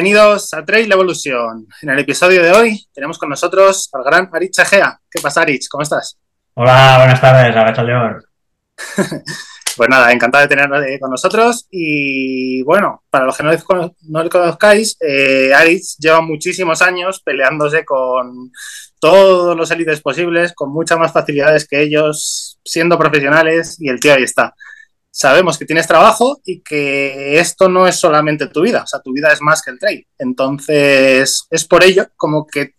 bienvenidos a Trail Evolution. En el episodio de hoy tenemos con nosotros al gran Aritz Chagea. ¿Qué pasa, Aritz? ¿Cómo estás? Hola, buenas tardes, Agacha León. pues nada, encantado de tenerlo con nosotros. Y bueno, para los que no le, conozcáis, eh, Aritz lleva muchísimos años peleándose con todos los élites posibles, con muchas más facilidades que ellos, siendo profesionales, y el tío ahí está sabemos que tienes trabajo y que esto no es solamente tu vida, o sea, tu vida es más que el trail. Entonces, es por ello como que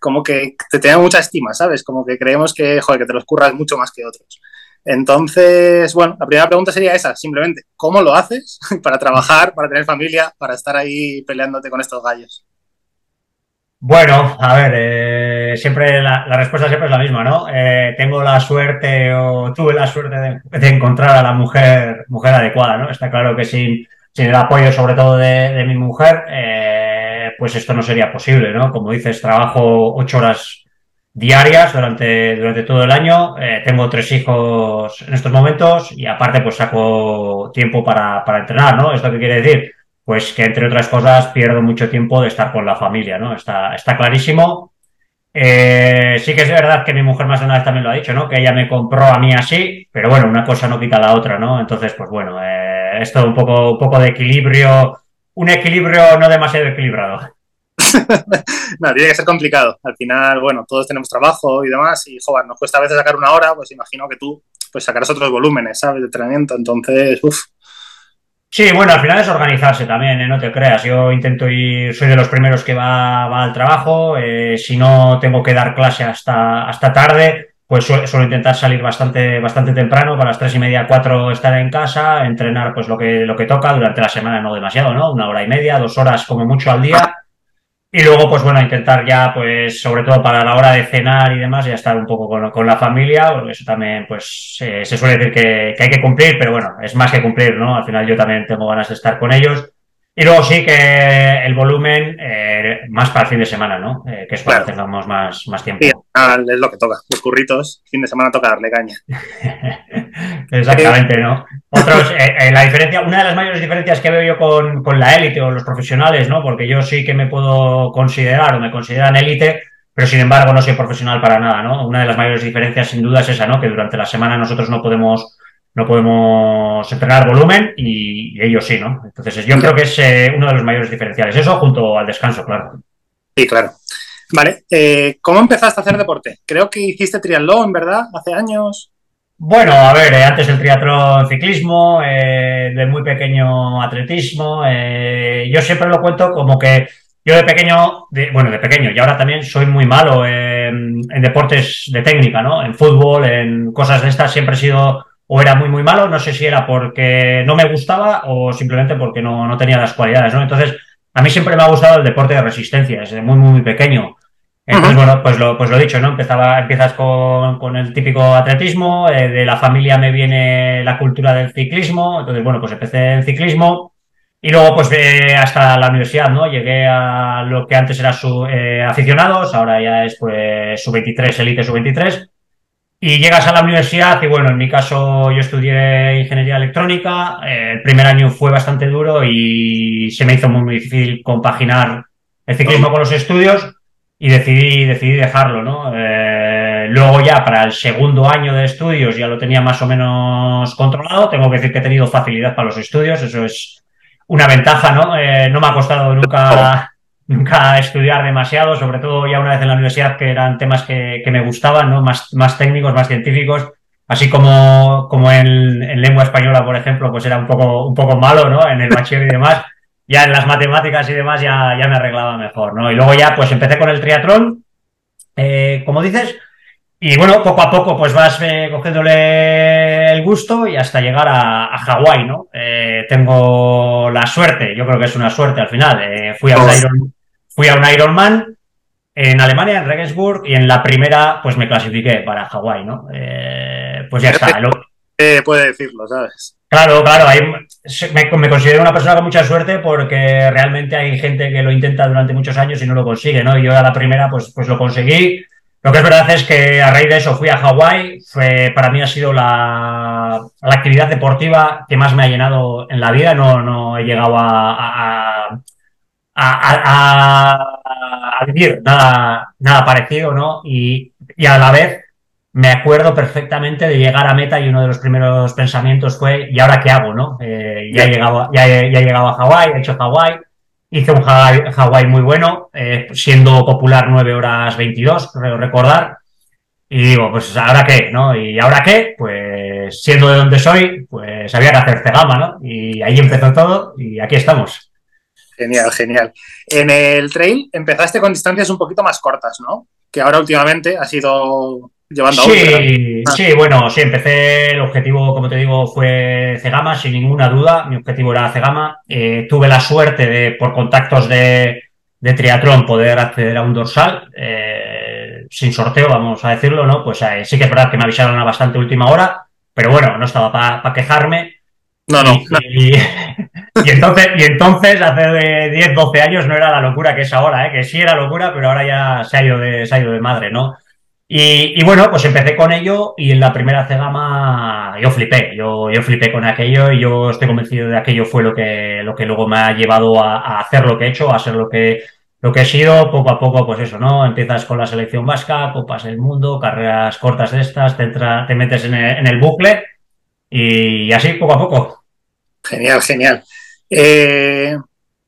como que te tiene mucha estima, ¿sabes? Como que creemos que, joder, que te los curras mucho más que otros. Entonces, bueno, la primera pregunta sería esa, simplemente, ¿cómo lo haces para trabajar, para tener familia, para estar ahí peleándote con estos gallos? Bueno, a ver, eh, siempre la, respuesta siempre es la misma, ¿no? Eh, tengo la suerte o tuve la suerte de, encontrar a la mujer, mujer adecuada, ¿no? Está claro que sin, sin el apoyo sobre todo de, mi mujer, eh, pues esto no sería posible, ¿no? Como dices, trabajo ocho horas diarias durante, durante todo el año, tengo tres hijos en estos momentos y aparte pues saco tiempo para, para entrenar, ¿no? ¿Esto qué quiere decir? Pues que entre otras cosas pierdo mucho tiempo de estar con la familia, ¿no? Está, está clarísimo. Eh, sí que es verdad que mi mujer más de una vez también lo ha dicho, ¿no? Que ella me compró a mí así, pero bueno, una cosa no quita la otra, ¿no? Entonces, pues bueno, eh, esto un poco, un poco de equilibrio, un equilibrio no demasiado equilibrado. no, tiene que ser complicado. Al final, bueno, todos tenemos trabajo y demás, y joder, nos cuesta a veces sacar una hora, pues imagino que tú pues sacarás otros volúmenes, ¿sabes? De entrenamiento. Entonces, uff, Sí, bueno, al final es organizarse también, ¿eh? no te creas. Yo intento ir, soy de los primeros que va, va al trabajo. Eh, si no tengo que dar clase hasta, hasta tarde, pues suelo, intentar salir bastante, bastante temprano, para las tres y media, cuatro estar en casa, entrenar pues lo que, lo que toca durante la semana, no demasiado, ¿no? Una hora y media, dos horas como mucho al día. Y luego, pues bueno, intentar ya, pues, sobre todo para la hora de cenar y demás, ya estar un poco con, la familia, porque eso también, pues, se suele decir que, que, hay que cumplir, pero bueno, es más que cumplir, ¿no? Al final yo también tengo ganas de estar con ellos. Y luego sí que el volumen eh, más para el fin de semana, ¿no? Eh, que es cuando tengamos más, más tiempo. Sí, es lo que toca. Los curritos, fin de semana toca darle caña. Exactamente, ¿no? Otros, eh, la diferencia, una de las mayores diferencias que veo yo con, con la élite o los profesionales, ¿no? Porque yo sí que me puedo considerar o me consideran élite, pero sin embargo no soy profesional para nada, ¿no? Una de las mayores diferencias sin duda es esa, ¿no? Que durante la semana nosotros no podemos no podemos entrenar volumen y, ellos sí, ¿no? Entonces yo creo que es eh, uno de los mayores diferenciales. Eso junto al descanso, claro. Sí, claro. Vale, eh, ¿cómo empezaste a hacer deporte? Creo que hiciste triatlón, ¿verdad? Hace años. Bueno, a ver, eh, antes del triatlón ciclismo, de muy pequeño atletismo. yo siempre lo cuento como que yo de pequeño, bueno, de pequeño, y ahora también soy muy malo en deportes de técnica, ¿no? En fútbol, en cosas de estas, siempre he sido o era muy, muy malo, no sé si era porque no me gustaba o simplemente porque no, no tenía las cualidades, ¿no? Entonces, a mí siempre me ha gustado el deporte de resistencia, desde muy, muy, pequeño. Entonces, bueno, pues lo, pues lo dicho, ¿no? Empezaba, empiezas con, con el típico atletismo, eh, de la familia me viene la cultura del ciclismo, entonces, bueno, pues empecé en ciclismo y luego, pues eh, hasta la universidad, ¿no? Llegué a lo que antes era su, eh, aficionados, ahora ya es pues su 23, elite su 23 y llegas a la universidad y bueno, en mi caso yo estudié ingeniería electrónica, eh, el primer año fue bastante duro y se me hizo muy, difícil compaginar el ciclismo con los estudios y decidí, decidí dejarlo, ¿no? Eh, luego ya para el segundo año de estudios ya lo tenía más o menos controlado, tengo que decir que he tenido facilidad para los estudios, eso es una ventaja, ¿no? Eh, no me ha costado nunca nunca estudiar demasiado, sobre todo ya una vez en la universidad que eran temas que, me gustaban, ¿no? Más, más técnicos, más científicos, así como, como en, lengua española, por ejemplo, pues era un poco, un poco malo, ¿no? En el bachiller y demás. Ya en las matemáticas y demás ya, ya me arreglaba mejor, ¿no? Y luego ya pues empecé con el triatlón, eh, como dices, y bueno, poco a poco pues vas eh, cogiéndole el gusto y hasta llegar a, Hawái, ¿no? Eh, tengo la suerte, yo creo que es una suerte al final. Eh, fui, a un Iron, fui a un Ironman en Alemania, en Regensburg, y en la primera pues me clasifiqué para Hawái, ¿no? pues ya está. Puede decirlo, ¿sabes? Claro, claro, me, considero una persona con mucha suerte porque realmente hay gente que lo intenta durante muchos años y no lo consigue, ¿no? Y yo a la primera pues, pues lo conseguí lo que es verdad es que a raíz de eso fui a Hawái. Para mí ha sido la, actividad deportiva que más me ha llenado en la vida. No, no he llegado a, a, vivir nada, nada parecido, ¿no? Y, y, a la vez me acuerdo perfectamente de llegar a meta y uno de los primeros pensamientos fue, ¿y ahora qué hago, no? Eh, ya, he llegado, ya, ya, he llegado a Hawái, he hecho Hawái, hice un Hawái muy bueno, eh, siendo popular 9 horas 22, creo recordar, y digo, pues ¿ahora qué? ¿no? ¿Y ahora qué? Pues siendo de donde soy, pues había que hacer cegama, ¿no? Y ahí empezó todo y aquí estamos. Genial, genial. En el trail empezaste con distancias un poquito más cortas, ¿no? Que ahora últimamente ha sido llevando sí, a Sí, bueno, sí, empecé, el objetivo, como te digo, fue Cegama, sin ninguna duda, mi objetivo era Cegama. Eh, tuve la suerte de, por contactos de, de triatlón, poder acceder a un dorsal. Eh, sin sorteo, vamos a decirlo, ¿no? Pues eh, sí que es verdad que me avisaron a bastante última hora, pero bueno, no estaba para quejarme. No, no. Y, entonces, y entonces, hace 10, 12 años no era la locura que es ahora, ¿eh? que sí era locura, pero ahora ya se ha ido de, se ha ido de madre, ¿no? Y, bueno, pues empecé con ello y en la primera cegama yo flipé, yo, flipé con aquello y yo estoy convencido de que aquello fue lo que, lo que luego me ha llevado a, hacer lo que he hecho, a ser lo que, lo que he sido poco a poco, pues eso, ¿no? Empiezas con la selección vasca, copas del mundo, carreras cortas de estas, te, te metes en el, bucle y así poco a poco. Genial, genial. Eh,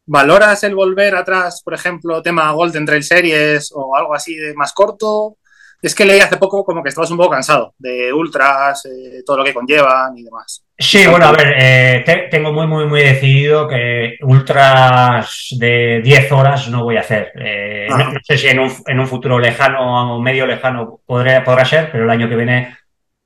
¿Valoras el volver atrás, por ejemplo, tema Golden Trail Series o algo así de más corto? Es que leí hace poco como que estabas un poco cansado de ultras, eh, todo lo que conllevan y demás. Sí, bueno, a ver, eh, tengo muy, muy, muy decidido que ultras de 10 horas no voy a hacer. Eh, no, sé si en un, en un, futuro lejano o medio lejano podrá, podrá ser, pero el año que viene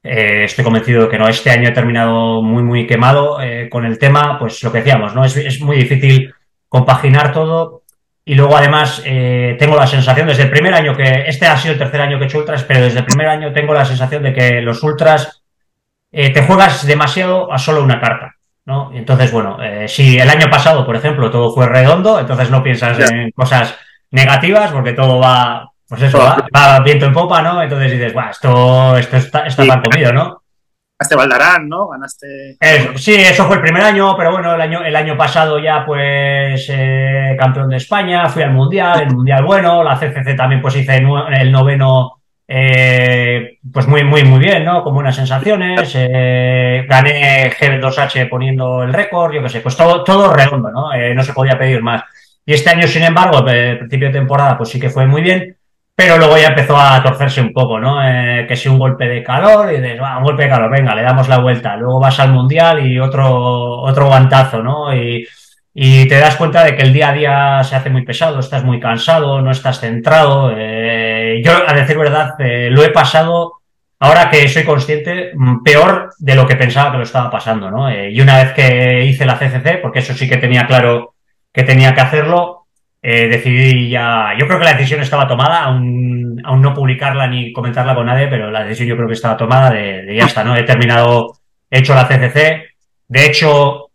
estoy convencido de que no. Este año he terminado muy, muy quemado con el tema, pues lo que decíamos, ¿no? Es, es muy difícil compaginar todo. Y luego, además, tengo la sensación, desde el primer año que, este ha sido el tercer año que he hecho ultras, pero desde el primer año tengo la sensación de que los ultras eh, te juegas demasiado a solo una carta. ¿no? Entonces, bueno, eh, si el año pasado, por ejemplo, todo fue redondo, entonces no piensas en cosas negativas porque todo va, pues eso, va, viento en popa, ¿no? Entonces dices, Buah, esto, esto está, está mal comido, ¿no? Ganaste Valdarán, ¿no? Ganaste. sí, eso fue el primer año, pero bueno, el año, el año pasado ya, pues, eh, campeón de España, fui al Mundial, el Mundial bueno, la CCC también, pues hice el noveno eh, pues muy, muy, muy bien, ¿no? Con buenas sensaciones. Eh, gané G2H poniendo el récord, yo qué sé, pues todo, todo redondo, ¿no? Eh, no se podía pedir más. Y este año, sin embargo, el principio de temporada, pues sí que fue muy bien, pero luego ya empezó a torcerse un poco, ¿no? que si un golpe de calor, y dices, un golpe de calor, venga, le damos la vuelta. Luego vas al mundial y otro, otro guantazo, ¿no? Y, y te das cuenta de que el día a día se hace muy pesado, estás muy cansado, no estás centrado. Eh, yo, a decir verdad, eh, lo he pasado, ahora que soy consciente, mm, peor de lo que pensaba que lo estaba pasando, ¿no? Eh, y una vez que hice la CCC, porque eso sí que tenía claro que tenía que hacerlo, decidí ya, yo creo que la decisión estaba tomada, aún, aún, no publicarla ni comentarla con nadie, pero la decisión yo creo que estaba tomada de, de ya está, ¿no? He terminado, he hecho la CCC, de hecho,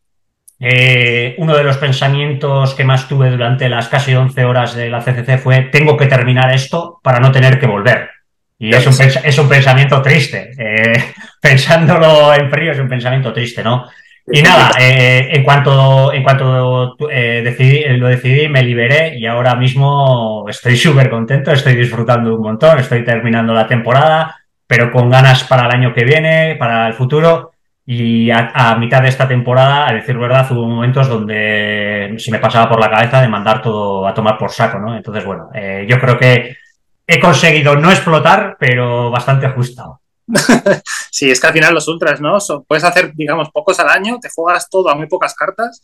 eh, uno de los pensamientos que más tuve durante las casi 11 horas de la CCC fue, tengo que terminar esto para no tener que volver. Y es un, es un pensamiento triste. Eh, pensándolo en frío es un pensamiento triste, ¿no? Y nada, eh, en cuanto, en cuanto decidí, lo decidí, me liberé y ahora mismo estoy súper contento, estoy disfrutando un montón, estoy terminando la temporada, pero con ganas para el año que viene, para el futuro. Y a, mitad de esta temporada, a decir verdad, hubo momentos donde se me pasaba por la cabeza de mandar todo a tomar por saco, ¿no? Entonces, bueno, eh, yo creo que he conseguido no explotar, pero bastante ajustado. sí, es que al final los ultras, ¿no? puedes hacer, digamos, pocos al año, te juegas todo a muy pocas cartas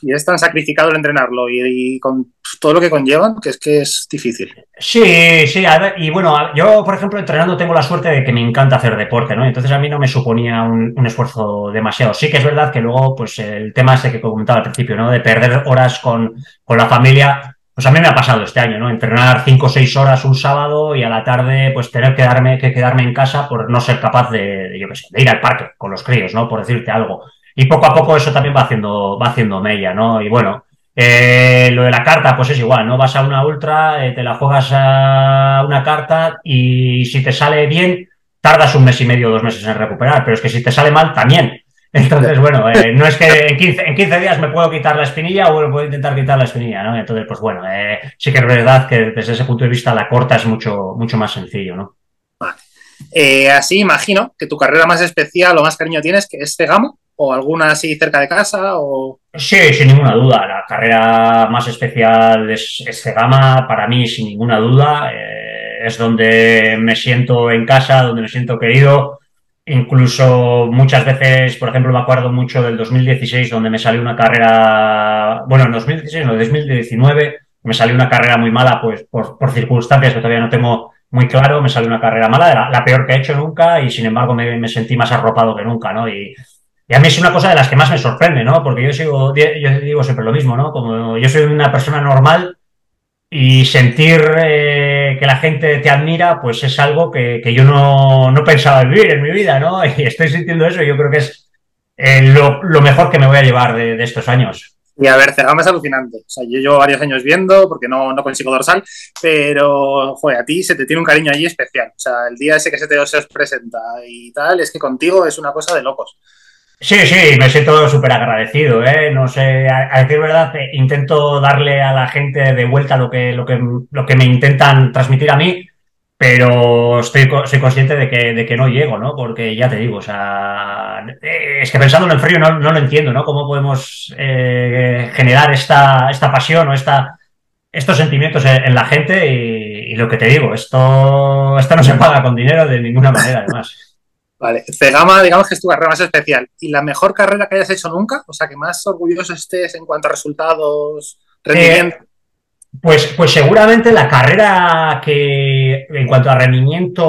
y es tan sacrificado el entrenarlo y, con todo lo que conllevan que es que es difícil. Sí, sí, y bueno, yo por ejemplo entrenando tengo la suerte de que me encanta hacer deporte, ¿no? Entonces a mí no me suponía un, esfuerzo demasiado. Sí que es verdad que luego, pues el tema ese que comentaba al principio, ¿no? De perder horas con, con la familia, pues a mí me ha pasado este año, ¿no? Entrenar cinco o seis horas un sábado y a la tarde, pues tener que, darme, que quedarme en casa por no ser capaz de, yo qué sé, de ir al parque con los críos, ¿no? Por decirte algo. Y poco a poco eso también va haciendo, va haciendo mella, ¿no? Y bueno, eh, lo de la carta, pues es igual, ¿no? Vas a una ultra, eh, te la juegas a una carta y si te sale bien, tardas un mes y medio o dos meses en recuperar, pero es que si te sale mal, también. Entonces, bueno, eh, no es que en 15, en 15, días me puedo quitar la espinilla o puedo intentar quitar la espinilla, ¿no? Entonces, pues bueno, eh, sí que es verdad que desde ese punto de vista la corta es mucho, mucho más sencillo, ¿no? Vale. Eh, así imagino que tu carrera más especial o más cariño tienes, que es Cegamo, o alguna así cerca de casa, o... Sí, sin ninguna duda. La carrera más especial es, es Cegama, para mí, sin ninguna duda. Eh, es donde me siento en casa, donde me siento querido. Incluso muchas veces, por ejemplo, me acuerdo mucho del 2016, donde me salió una carrera, bueno, en 2016, no, 2019, me salió una carrera muy mala, pues por, circunstancias que todavía no tengo muy claro, me salió una carrera mala, la, peor que he hecho nunca, y sin embargo me, sentí más arropado que nunca, ¿no? Y, y a mí es una cosa de las que más me sorprende, ¿no? Porque yo sigo, yo digo siempre lo mismo, ¿no? Como yo soy una persona normal y sentir eh, que la gente te admira, pues es algo que, que yo no, no, pensaba vivir en mi vida, ¿no? Y estoy sintiendo eso yo creo que es eh, lo, mejor que me voy a llevar de, estos años. Y a ver, Cegama es alucinante. O sea, yo llevo varios años viendo porque no, no consigo dorsal, pero, joder, a ti se te tiene un cariño allí especial. O sea, el día ese que se te os presenta y tal, es que contigo es una cosa de locos. Sí, sí, me siento súper agradecido, ¿eh? No sé, a, decir verdad, intento darle a la gente de vuelta lo que, lo que, lo que me intentan transmitir a mí, pero estoy, soy consciente de que, de que no llego, ¿no? Porque ya te digo, o sea, es que pensándolo en frío no, no lo entiendo, ¿no? ¿Cómo podemos eh, generar esta, esta pasión o esta, estos sentimientos en, en la gente? Y, y, lo que te digo, esto, esto no se paga con dinero de ninguna manera, además. Vale, Cegama, digamos que es tu carrera más especial. ¿Y la mejor carrera que hayas hecho nunca? O sea, que más orgulloso estés en cuanto a resultados, rendimiento. Eh, pues, pues seguramente la carrera que en cuanto a rendimiento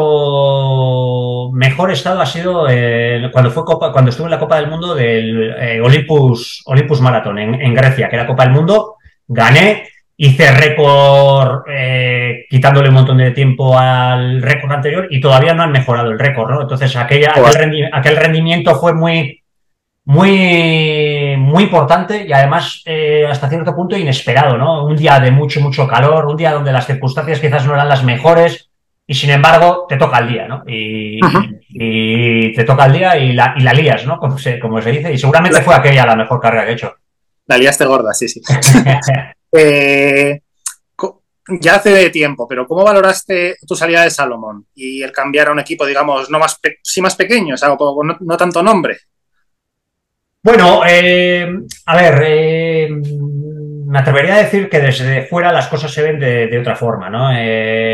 mejor estado ha sido eh, cuando fue Copa, cuando estuve en la Copa del Mundo del eh, Olympus, Olympus Marathon en, en, Grecia, que era Copa del Mundo, gané, hice récord eh, quitándole un montón de tiempo al récord anterior y todavía no han mejorado el récord, ¿no? Entonces aquella, aquel, rendi aquel, rendimiento fue muy, muy, muy importante y además eh, hasta cierto punto inesperado, ¿no? Un día de mucho, mucho calor, un día donde las circunstancias quizás no eran las mejores y sin embargo te toca el día, ¿no? Y te toca el día y la, y la lías, ¿no? Como se, como se dice y seguramente fue aquella la mejor carrera que he hecho. La liaste gorda, sí, sí. Eh, ya hace tiempo, pero ¿cómo valoraste tu salida de Salomón y el cambiar a un equipo, digamos, no más, sí más pequeño, o sea, no, no, tanto nombre? Bueno, eh, a ver, eh, me atrevería a decir que desde fuera las cosas se ven de, otra forma, ¿no?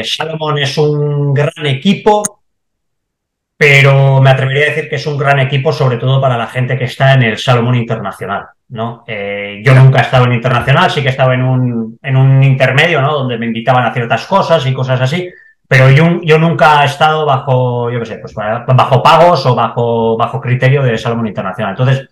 Salomón es un gran equipo, pero me atrevería a decir que es un gran equipo, sobre todo para la gente que está en el Salomón Internacional. ¿No? Eh, yo nunca he estado en internacional, sí que he estado en un, en un intermedio, ¿no? Donde me invitaban a ciertas cosas y cosas así, pero yo, nunca he estado bajo, yo qué sé, pues bajo pagos o bajo, bajo criterio de Salomón Internacional. Entonces,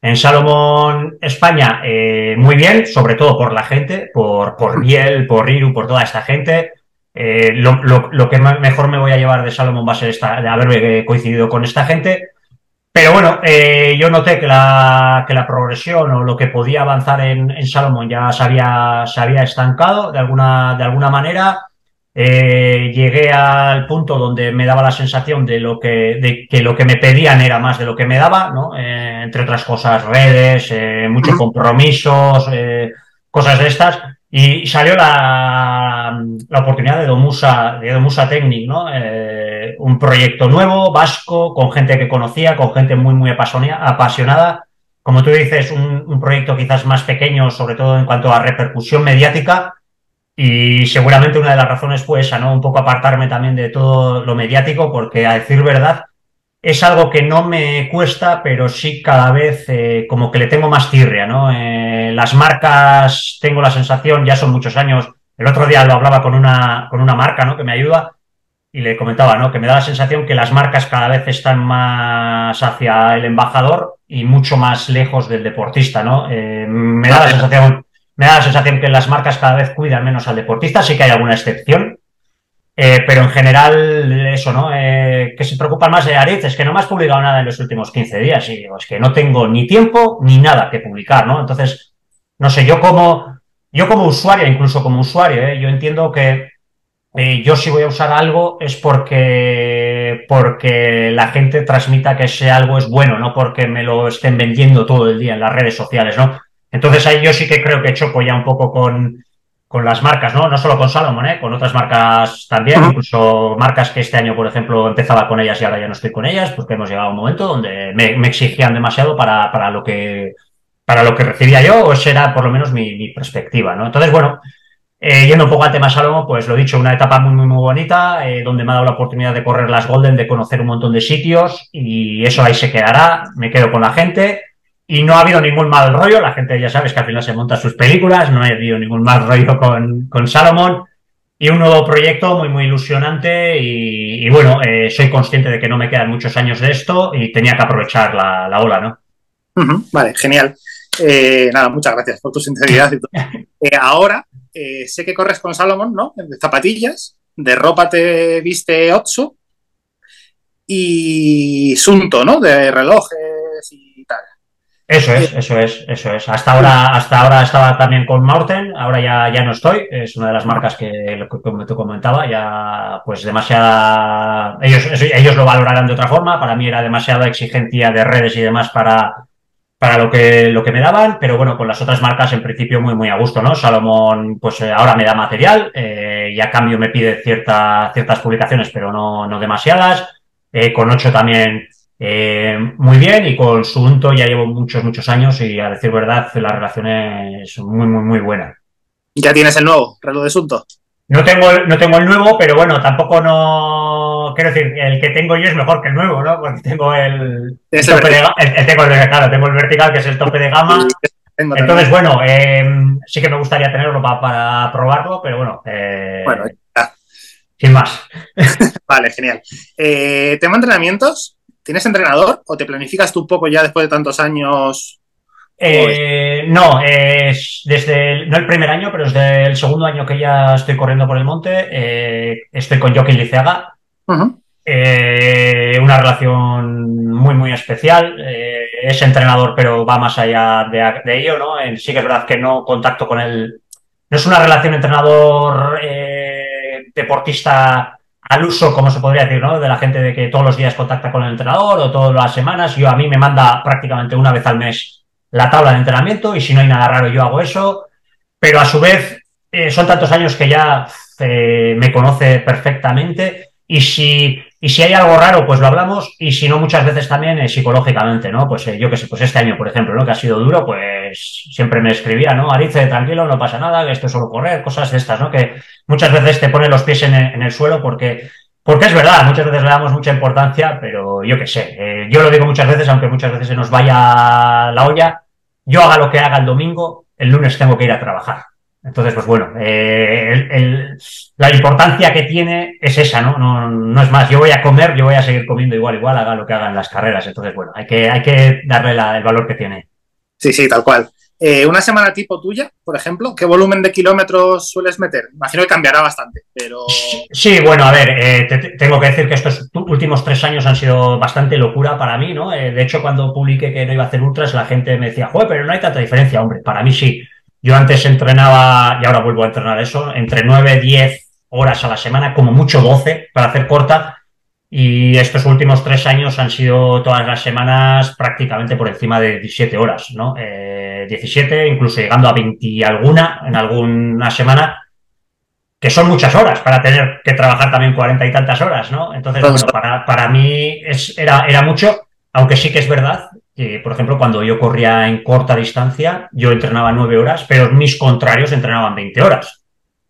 en Salomón España, eh, muy bien, sobre todo por la gente, por, por Biel, por Riru, por toda esta gente. Eh, lo, lo, que mejor me voy a llevar de Salomón va a ser esta, de haberme coincidido con esta gente. Pero bueno, eh, yo noté que la, que la progresión o lo que podía avanzar en, en Salomón ya se había, se había estancado de alguna, de alguna manera. Eh, llegué al punto donde me daba la sensación de, lo que, de que lo que me pedían era más de lo que me daba, ¿no? Eh, entre otras cosas, redes, muchos compromisos, cosas de estas. Y salió la, la oportunidad de Domusa, de Domusa Technic, ¿no? Eh, un proyecto nuevo, vasco, con gente que conocía, con gente muy, muy apasionada. Como tú dices, un, un proyecto quizás más pequeño, sobre todo en cuanto a repercusión mediática, y seguramente una de las razones fue esa, ¿no? Un poco apartarme también de todo lo mediático, porque a decir verdad, es algo que no me cuesta, pero sí cada vez eh, como que le tengo más tirria, ¿no? Eh, las marcas, tengo la sensación, ya son muchos años, el otro día lo hablaba con una, con una marca, ¿no? Que me ayuda y le comentaba, ¿no? Que me da la sensación que las marcas cada vez están más hacia el embajador y mucho más lejos del deportista, ¿no? Eh, me da la sensación me da la sensación que las marcas cada vez cuidan menos al deportista, sí que hay alguna excepción, eh, pero en general eso, ¿no? Eh, que se preocupan más de Aritz, es que no me has publicado nada en los últimos 15 días y digo, es que no tengo ni tiempo ni nada que publicar, ¿no? Entonces, no sé, yo como, yo como usuario, incluso como usuario, ¿eh? yo entiendo que eh, yo si voy a usar algo es porque, porque la gente transmita que ese algo es bueno, no porque me lo estén vendiendo todo el día en las redes sociales, ¿no? Entonces ahí yo sí que creo que choco ya un poco con, con las marcas, ¿no? No solo con Salomon, ¿eh? con otras marcas también, incluso marcas que este año, por ejemplo, empezaba con ellas y ahora ya no estoy con ellas, porque hemos llegado a un momento donde me, exigían demasiado para, para, lo que para lo que recibía yo, o esa era por lo menos mi, perspectiva, ¿no? Entonces, bueno, eh, yendo un poco al tema Salomon, pues lo he dicho, una etapa muy, muy, muy bonita, eh, donde me ha dado la oportunidad de correr las Golden, de conocer un montón de sitios, y eso ahí se quedará, me quedo con la gente, y no ha habido ningún mal rollo, la gente ya sabes que al final se monta sus películas, no ha habido ningún mal rollo con, con Salomon. Y un nuevo proyecto muy, muy ilusionante y, bueno, eh, soy consciente de que no me quedan muchos años de esto y tenía que aprovechar la, la ola, ¿no? vale, genial. Eh, nada, muchas gracias por tu sinceridad. eh, ahora, eh, sé que corres con Salomon, ¿no? De zapatillas, de ropa te viste Otsu y Sunto, ¿no? De relojes y tal. Eso es, eso es, eso es. Hasta ahora, hasta ahora estaba también con Morten, ahora ya, ya no estoy. Es una de las marcas que, como tú comentaba, ya pues demasiada. Ellos, ellos lo valorarán de otra forma. Para mí era demasiada exigencia de redes y demás para, para lo que, lo que me daban, pero bueno, con las otras marcas en principio muy, muy a gusto, ¿no? Salomón, pues eh, ahora me da material eh, y a cambio me pide cierta, ciertas publicaciones, pero no, no demasiadas. Eh, con ocho también eh, muy bien y con Sunto ya llevo muchos, muchos años y a decir verdad la relación es muy, muy, muy buena. ¿Ya tienes el nuevo reloj de Sunto? No tengo, no tengo el nuevo, pero bueno, tampoco no. Quiero decir, el que tengo yo es mejor que el nuevo, ¿no? Porque tengo el, tope de, el, tengo el, claro, tengo el vertical, que es el tope de gama. Entonces, bueno, eh, sí que me gustaría tenerlo para, probarlo, pero bueno. Eh, bueno, Sin más. vale, genial. Eh, ¿Tema entrenamientos? ¿Tienes entrenador o te planificas tú un poco ya después de tantos años? Eh, no, es desde el, no el primer año, pero desde el segundo año que ya estoy corriendo por el monte, eh, estoy con Joaquín Liceaga. Eh, una relación muy, muy especial. es entrenador, pero va más allá de, ello, ¿no? sí que es verdad que no contacto con él. No es una relación entrenador deportista al uso, como se podría decir, ¿no? De la gente de que todos los días contacta con el entrenador o todas las semanas. Yo a mí me manda prácticamente una vez al mes la tabla de entrenamiento y si no hay nada raro yo hago eso. Pero a su vez eh, son tantos años que ya eh, me conoce perfectamente y si, y si hay algo raro, pues lo hablamos, y si no, muchas veces también eh, psicológicamente, ¿no? Pues yo qué sé, pues este año, por ejemplo, ¿no? Que ha sido duro, pues siempre me escribía, ¿no? Arice, tranquilo, no pasa nada, que esto es solo correr, cosas de estas, ¿no? Que muchas veces te ponen los pies en el, suelo porque, porque es verdad, muchas veces le damos mucha importancia, pero yo qué sé, eh, yo lo digo muchas veces, aunque muchas veces se nos vaya la olla, yo haga lo que haga el domingo, el lunes tengo que ir a trabajar. Entonces, pues bueno, eh, la importancia que tiene es esa, ¿no? ¿no? ¿no? es más, yo voy a comer, yo voy a seguir comiendo igual, igual, haga lo que hagan las carreras. Entonces, bueno, hay que, hay que darle el valor que tiene. Sí, sí, tal cual. Eh, una semana tipo tuya, por ejemplo, ¿qué volumen de kilómetros sueles meter? Imagino que cambiará bastante, pero... Sí, bueno, a ver, eh, tengo que decir que estos últimos tres años han sido bastante locura para mí, ¿no? de hecho, cuando publiqué que no iba a hacer ultras, la gente me decía, joder, pero no hay tanta diferencia, hombre, para mí sí. Yo antes entrenaba, y ahora vuelvo a entrenar eso, entre 9, 10 horas a la semana, como mucho 12 para hacer corta. Y estos últimos tres años han sido todas las semanas prácticamente por encima de 17 horas, ¿no? Eh, 17, incluso llegando a 20 y alguna en alguna semana, que son muchas horas para tener que trabajar también 40 y tantas horas, ¿no? Entonces, bueno, para, para mí es, era, era mucho, aunque sí que es verdad por ejemplo, cuando yo corría en corta distancia, yo entrenaba nueve horas, pero mis contrarios entrenaban 20 horas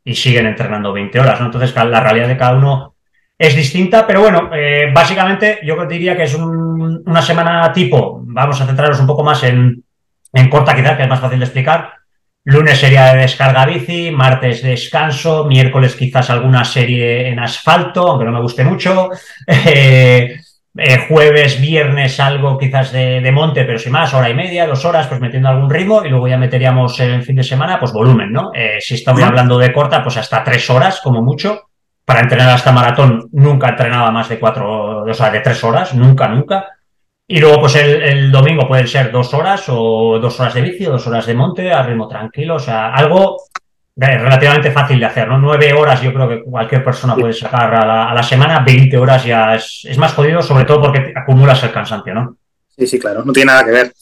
y siguen entrenando 20 horas. Entonces, la realidad de cada uno es distinta, pero bueno, eh, básicamente yo diría que es una semana tipo, vamos a centrarnos un poco más en, en corta quizás, que es más fácil de explicar. Lunes sería de descarga bici, martes descanso, miércoles quizás alguna serie en asfalto, aunque no me guste mucho. Eh, eh, jueves, viernes algo quizás de, monte, pero sin más, hora y media, dos horas, pues metiendo algún ritmo y luego ya meteríamos el fin de semana, pues volumen, ¿no? Eh, si estamos hablando de corta, pues hasta tres horas como mucho. Para entrenar hasta maratón nunca entrenaba más de cuatro, o sea, de tres horas, nunca, nunca. Y luego, pues el, el domingo pueden ser dos horas o dos horas de bici o dos horas de monte a ritmo tranquilo, o sea, algo relativamente fácil de hacer, ¿no? Nueve horas yo creo que cualquier persona puede sacar a la, semana, 20 horas ya es, más jodido, sobre todo porque acumulas el cansancio, ¿no? Sí, sí, claro, no tiene nada que ver.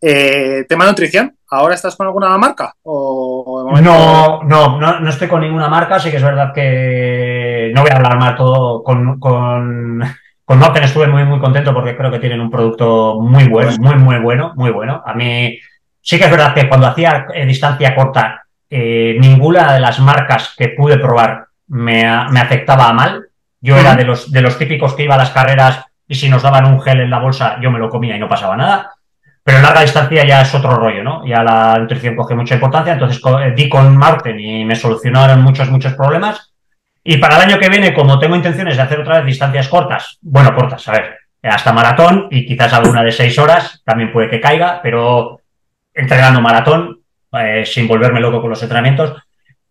Eh, tema de nutrición, ¿ahora estás con alguna marca? ¿O no, no, no, no, estoy con ninguna marca, sí que es verdad que no voy a hablar más todo con, con, con estuve muy, muy contento porque creo que tienen un producto muy bueno, muy, muy bueno, muy bueno. A mí sí que es verdad que cuando hacía eh, distancia corta eh, ninguna de las marcas que pude probar me, afectaba mal. Yo era de los, de los típicos que iba a las carreras y si nos daban un gel en la bolsa yo me lo comía y no pasaba nada. Pero en larga distancia ya es otro rollo, ¿no? Ya la nutrición coge mucha importancia. Entonces eh, di con Marten y me solucionaron muchos, muchos problemas. Y para el año que viene, como tengo intenciones de hacer otra vez distancias cortas, bueno, cortas, a ver, hasta maratón y quizás alguna de seis horas, también puede que caiga, pero entrenando maratón, eh, sin volverme loco con los entrenamientos.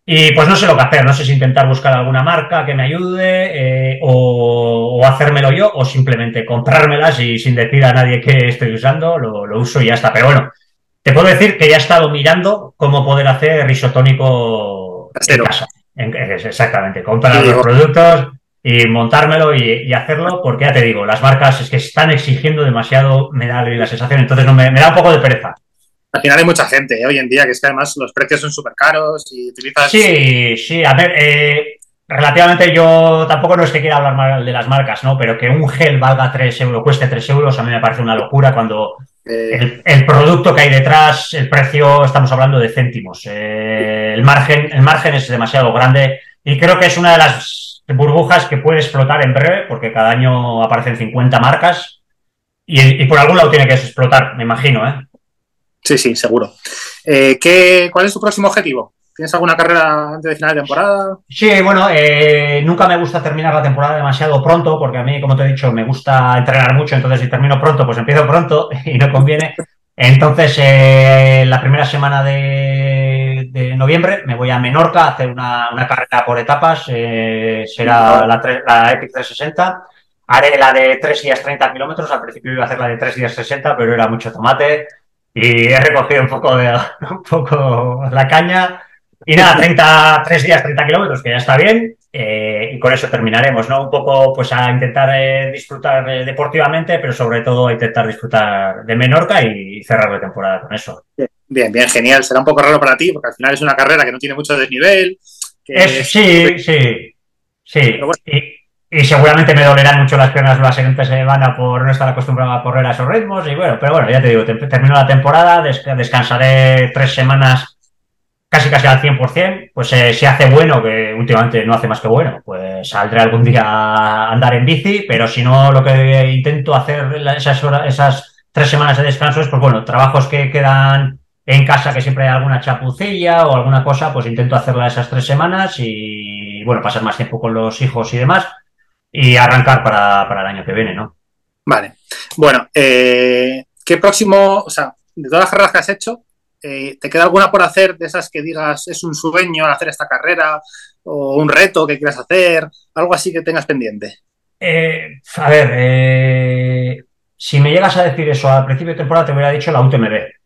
Y pues no sé lo que hacer, no sé si intentar buscar alguna marca que me ayude eh, o, hacérmelo yo o simplemente comprármelas y sin decir a nadie que estoy usando, lo, uso y ya está. Pero bueno, te puedo decir que ya he estado mirando cómo poder hacer risotónico en casa. exactamente, comprar los productos y montármelo y, hacerlo, porque ya te digo, las marcas es que están exigiendo demasiado, me da la sensación, entonces no me da un poco de pereza al final hay mucha gente ¿eh? hoy en día que es que además los precios son súper caros y utilizas. Sí, sí, a ver, eh, relativamente yo tampoco no es que quiera hablar mal de las marcas, ¿no? Pero que un gel valga 3 euros, cueste 3 euros, a mí me parece una locura cuando eh. el, producto que hay detrás, el precio, estamos hablando de céntimos. el, margen, el margen es demasiado grande y creo que es una de las burbujas que puede explotar en breve, porque cada año aparecen 50 marcas y, y por algún lado tiene que explotar, me imagino, ¿eh? Sí, sí, seguro. Eh, ¿qué, ¿Cuál es tu próximo objetivo? ¿Tienes alguna carrera antes de final de temporada? Sí, bueno, eh, nunca me gusta terminar la temporada demasiado pronto, porque a mí, como te he dicho, me gusta entrenar mucho, entonces si termino pronto, pues empiezo pronto y no conviene. Entonces, eh, la primera semana de, noviembre me voy a Menorca a hacer una, carrera por etapas, será la, la Epic 360. Haré la de 3 días 30 kilómetros, al principio iba a hacer la de 3 días 60, pero era mucho tomate y he recogido un poco, de, un poco la caña. Y nada, 30, 3 días, 30 kilómetros, que ya está bien. Eh, y con eso terminaremos, ¿no? Un poco pues a intentar eh, disfrutar eh, deportivamente, pero sobre todo a intentar disfrutar de Menorca y cerrar la temporada con eso. Bien, bien, genial. Será un poco raro para ti, porque al final es una carrera que no tiene mucho desnivel. sí, sí, sí. Y seguramente me dolerán mucho las piernas la siguiente semana por no estar acostumbrado a correr a esos ritmos. Y bueno, pero bueno, ya te digo, termino la temporada, descansaré tres semanas casi casi al 100%. Pues eh, si hace bueno, que últimamente no hace más que bueno, pues saldré algún día a andar en bici. Pero si no, lo que intento hacer esas, horas, esas tres semanas de descanso es, pues bueno, trabajos que quedan en casa, que siempre hay alguna chapucilla o alguna cosa, pues intento hacerla esas tres semanas y bueno, pasar más tiempo con los hijos y demás y arrancar para, el año que viene, ¿no? Vale. Bueno, eh, ¿qué próximo, o sea, de todas las carreras que has hecho, eh, ¿te queda alguna por hacer de esas que digas es un sueño hacer esta carrera o un reto que quieras hacer, algo así que tengas pendiente? Eh, a ver, si me llegas a decir eso al principio de temporada, te hubiera dicho la UTMB.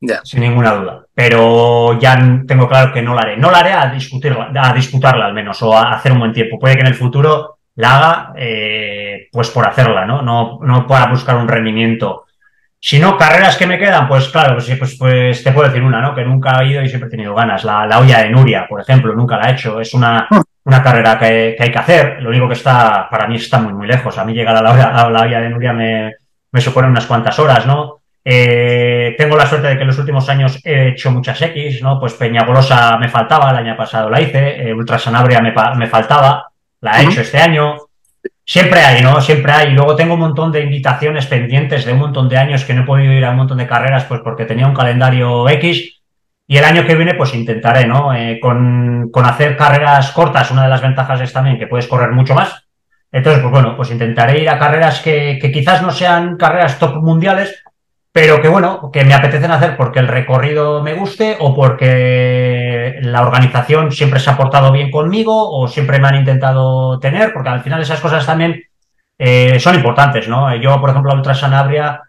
Ya. Sin ninguna duda. Pero ya tengo claro que no la haré. No la haré a, discutirla, a disputarla al menos o a hacer un buen tiempo. Puede que en el futuro la haga eh, pues por hacerla, ¿no? ¿no? No para buscar un rendimiento. Si no, carreras que me quedan, pues claro, pues, pues, pues te puedo decir una, ¿no? Que nunca he ido y siempre he tenido ganas. La, la olla de Nuria, por ejemplo, nunca la he hecho. Es una, una carrera que, hay que hacer. Lo único que está, para mí está muy, muy lejos. A mí llegar a la, a la olla de Nuria me, me supone unas cuantas horas, ¿no? Eh, tengo la suerte de que en los últimos años he hecho muchas X, ¿no? Pues Peñagolosa me faltaba, el año pasado la hice, eh, Ultra Sanabria me, me faltaba, la he hecho este año. Siempre hay, ¿no? Siempre hay. Y luego tengo un montón de invitaciones pendientes de un montón de años que no he podido ir a un montón de carreras, pues porque tenía un calendario X. Y el año que viene, pues intentaré, ¿no? Eh, con, hacer carreras cortas, una de las ventajas es también que puedes correr mucho más. Entonces, pues bueno, pues intentaré ir a carreras que, que quizás no sean carreras top mundiales, pero que bueno, que me apetecen hacer porque el recorrido me guste o porque la organización siempre se ha portado bien conmigo o siempre me han intentado tener, porque al final esas cosas también eh, son importantes, ¿no? Yo, por ejemplo, a Ultra Sanabria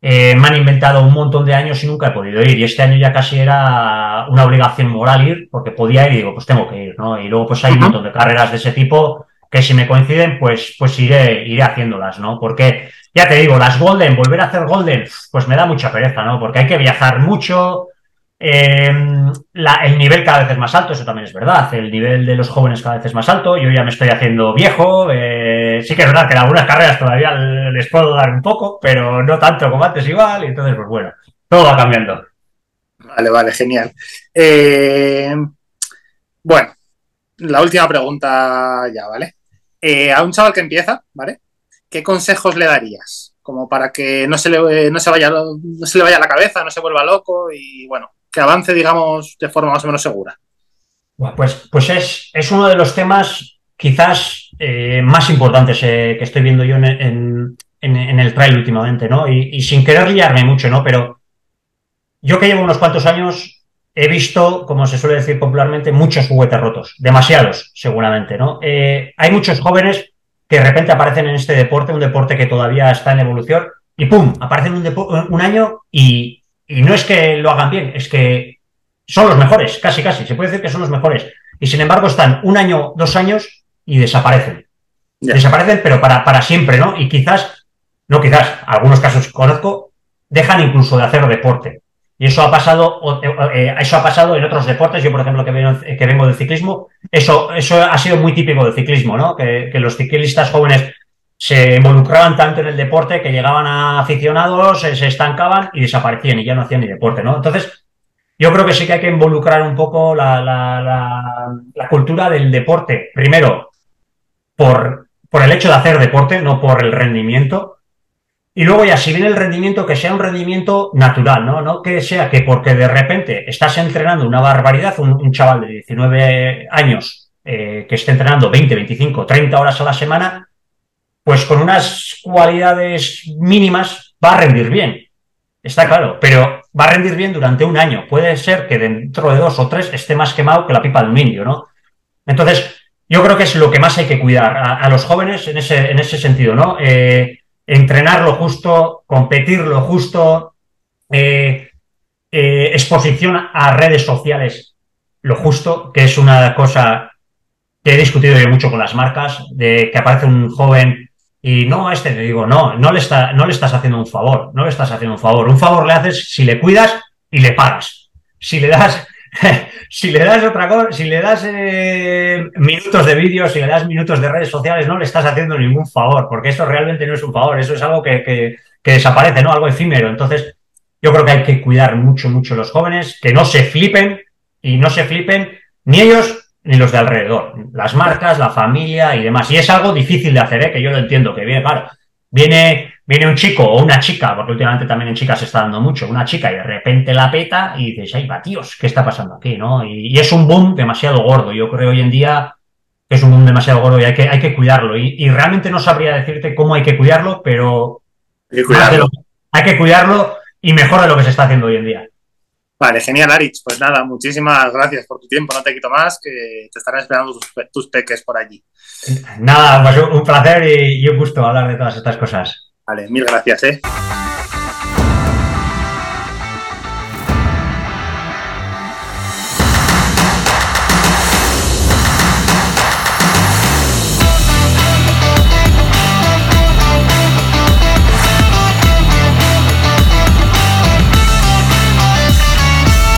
eh, me han inventado un montón de años y nunca he podido ir. Y este año ya casi era una obligación moral ir, porque podía ir y digo, pues tengo que ir, ¿no? Y luego pues hay un montón de carreras de ese tipo que si me coinciden, pues, pues iré, iré haciéndolas, ¿no? Porque, ya te digo, las Golden, volver a hacer Golden, pues me da mucha pereza, ¿no? Porque hay que viajar mucho, eh, el nivel cada vez es más alto, eso también es verdad. El nivel de los jóvenes cada vez es más alto. Yo ya me estoy haciendo viejo. Eh, sí que es verdad que en algunas carreras todavía les puedo dar un poco, pero no tanto como antes igual. Y entonces, pues bueno, todo va cambiando. Vale, vale, genial. Eh, bueno, la última pregunta ya, ¿vale? A un chaval que empieza, ¿vale? ¿Qué consejos le darías? Como para que no se le, no se vaya, no se le vaya la cabeza, no se vuelva loco y bueno, que avance, digamos, de forma más o menos segura? Pues, pues es, es uno de los temas quizás eh, más importantes eh, que estoy viendo yo en, el trail últimamente, ¿no? Y, sin querer liarme mucho, ¿no? Pero yo que llevo unos cuantos años he visto, como se suele decir popularmente, muchos juguetes rotos, demasiados, seguramente, ¿no? Eh, hay muchos jóvenes que de repente aparecen en este deporte, un deporte que todavía está en evolución, y ¡pum! Aparecen un, un año y, y no es que lo hagan bien, es que son los mejores, casi, casi. Se puede decir que son los mejores. Y sin embargo están un año, dos años y desaparecen. Desaparecen, pero para, para siempre, ¿no? Y quizás, no quizás, algunos casos conozco, dejan incluso de hacer deporte. Y eso ha pasado, eh, eh, eso ha pasado en otros deportes. Yo, por ejemplo, que vengo, del ciclismo, eso, eso ha sido muy típico del ciclismo, ¿no? Que, los ciclistas jóvenes se involucraban tanto en el deporte que llegaban a aficionados, se, estancaban y desaparecían y ya no hacían ni deporte, ¿no? Entonces, yo creo que sí que hay que involucrar un poco la, la, cultura del deporte. Primero, por, por el hecho de hacer deporte, no por el rendimiento. Y luego ya, si viene el rendimiento, que sea un rendimiento natural, ¿no? No que sea que porque de repente estás entrenando una barbaridad, un, chaval de 19 años eh, que esté entrenando 20, 25, 30 horas a la semana, pues con unas cualidades mínimas va a rendir bien. Está claro, pero va a rendir bien durante un año. Puede ser que dentro de dos o tres esté más quemado que la pipa de un indio, ¿no? Entonces, yo creo que es lo que más hay que cuidar a, los jóvenes en ese, en ese sentido, ¿no? Eh, entrenar lo justo, competir lo justo, eh, eh, exposición a redes sociales lo justo, que es una cosa que he discutido yo mucho con las marcas, de que aparece un joven y no a este le digo, no, no le, está, no le estás haciendo un favor, no le estás haciendo un favor. Un favor le haces si le cuidas y le pagas. Si le das, si le das otra cosa, si le das eh, minutos de vídeo, si le das minutos de redes sociales, no le estás haciendo ningún favor, porque eso realmente no es un favor, eso es algo que, que, desaparece, ¿no? Algo efímero. Entonces, yo creo que hay que cuidar mucho, mucho los jóvenes, que no se flipen y no se flipen ni ellos ni los de alrededor, las marcas, la familia y demás. Y es algo difícil de hacer, ¿eh? que yo lo entiendo, que viene, claro, viene, viene un chico o una chica, porque últimamente también en chicas se está dando mucho, una chica y de repente la peta y dices, ay, va, tíos, ¿qué está pasando aquí? ¿no? Y, es un boom demasiado gordo. Yo creo hoy en día que es un boom demasiado gordo y hay que, hay que cuidarlo. Y, realmente no sabría decirte cómo hay que cuidarlo, pero hay que cuidarlo. hay que cuidarlo y mejor de lo que se está haciendo hoy en día. Vale, genial, Arich. Pues nada, muchísimas gracias por tu tiempo. No te quito más, que te estarán esperando tus, peques por allí. Nada, pues un placer y un gusto hablar de todas estas cosas. Vale, mil gracias, ¿eh?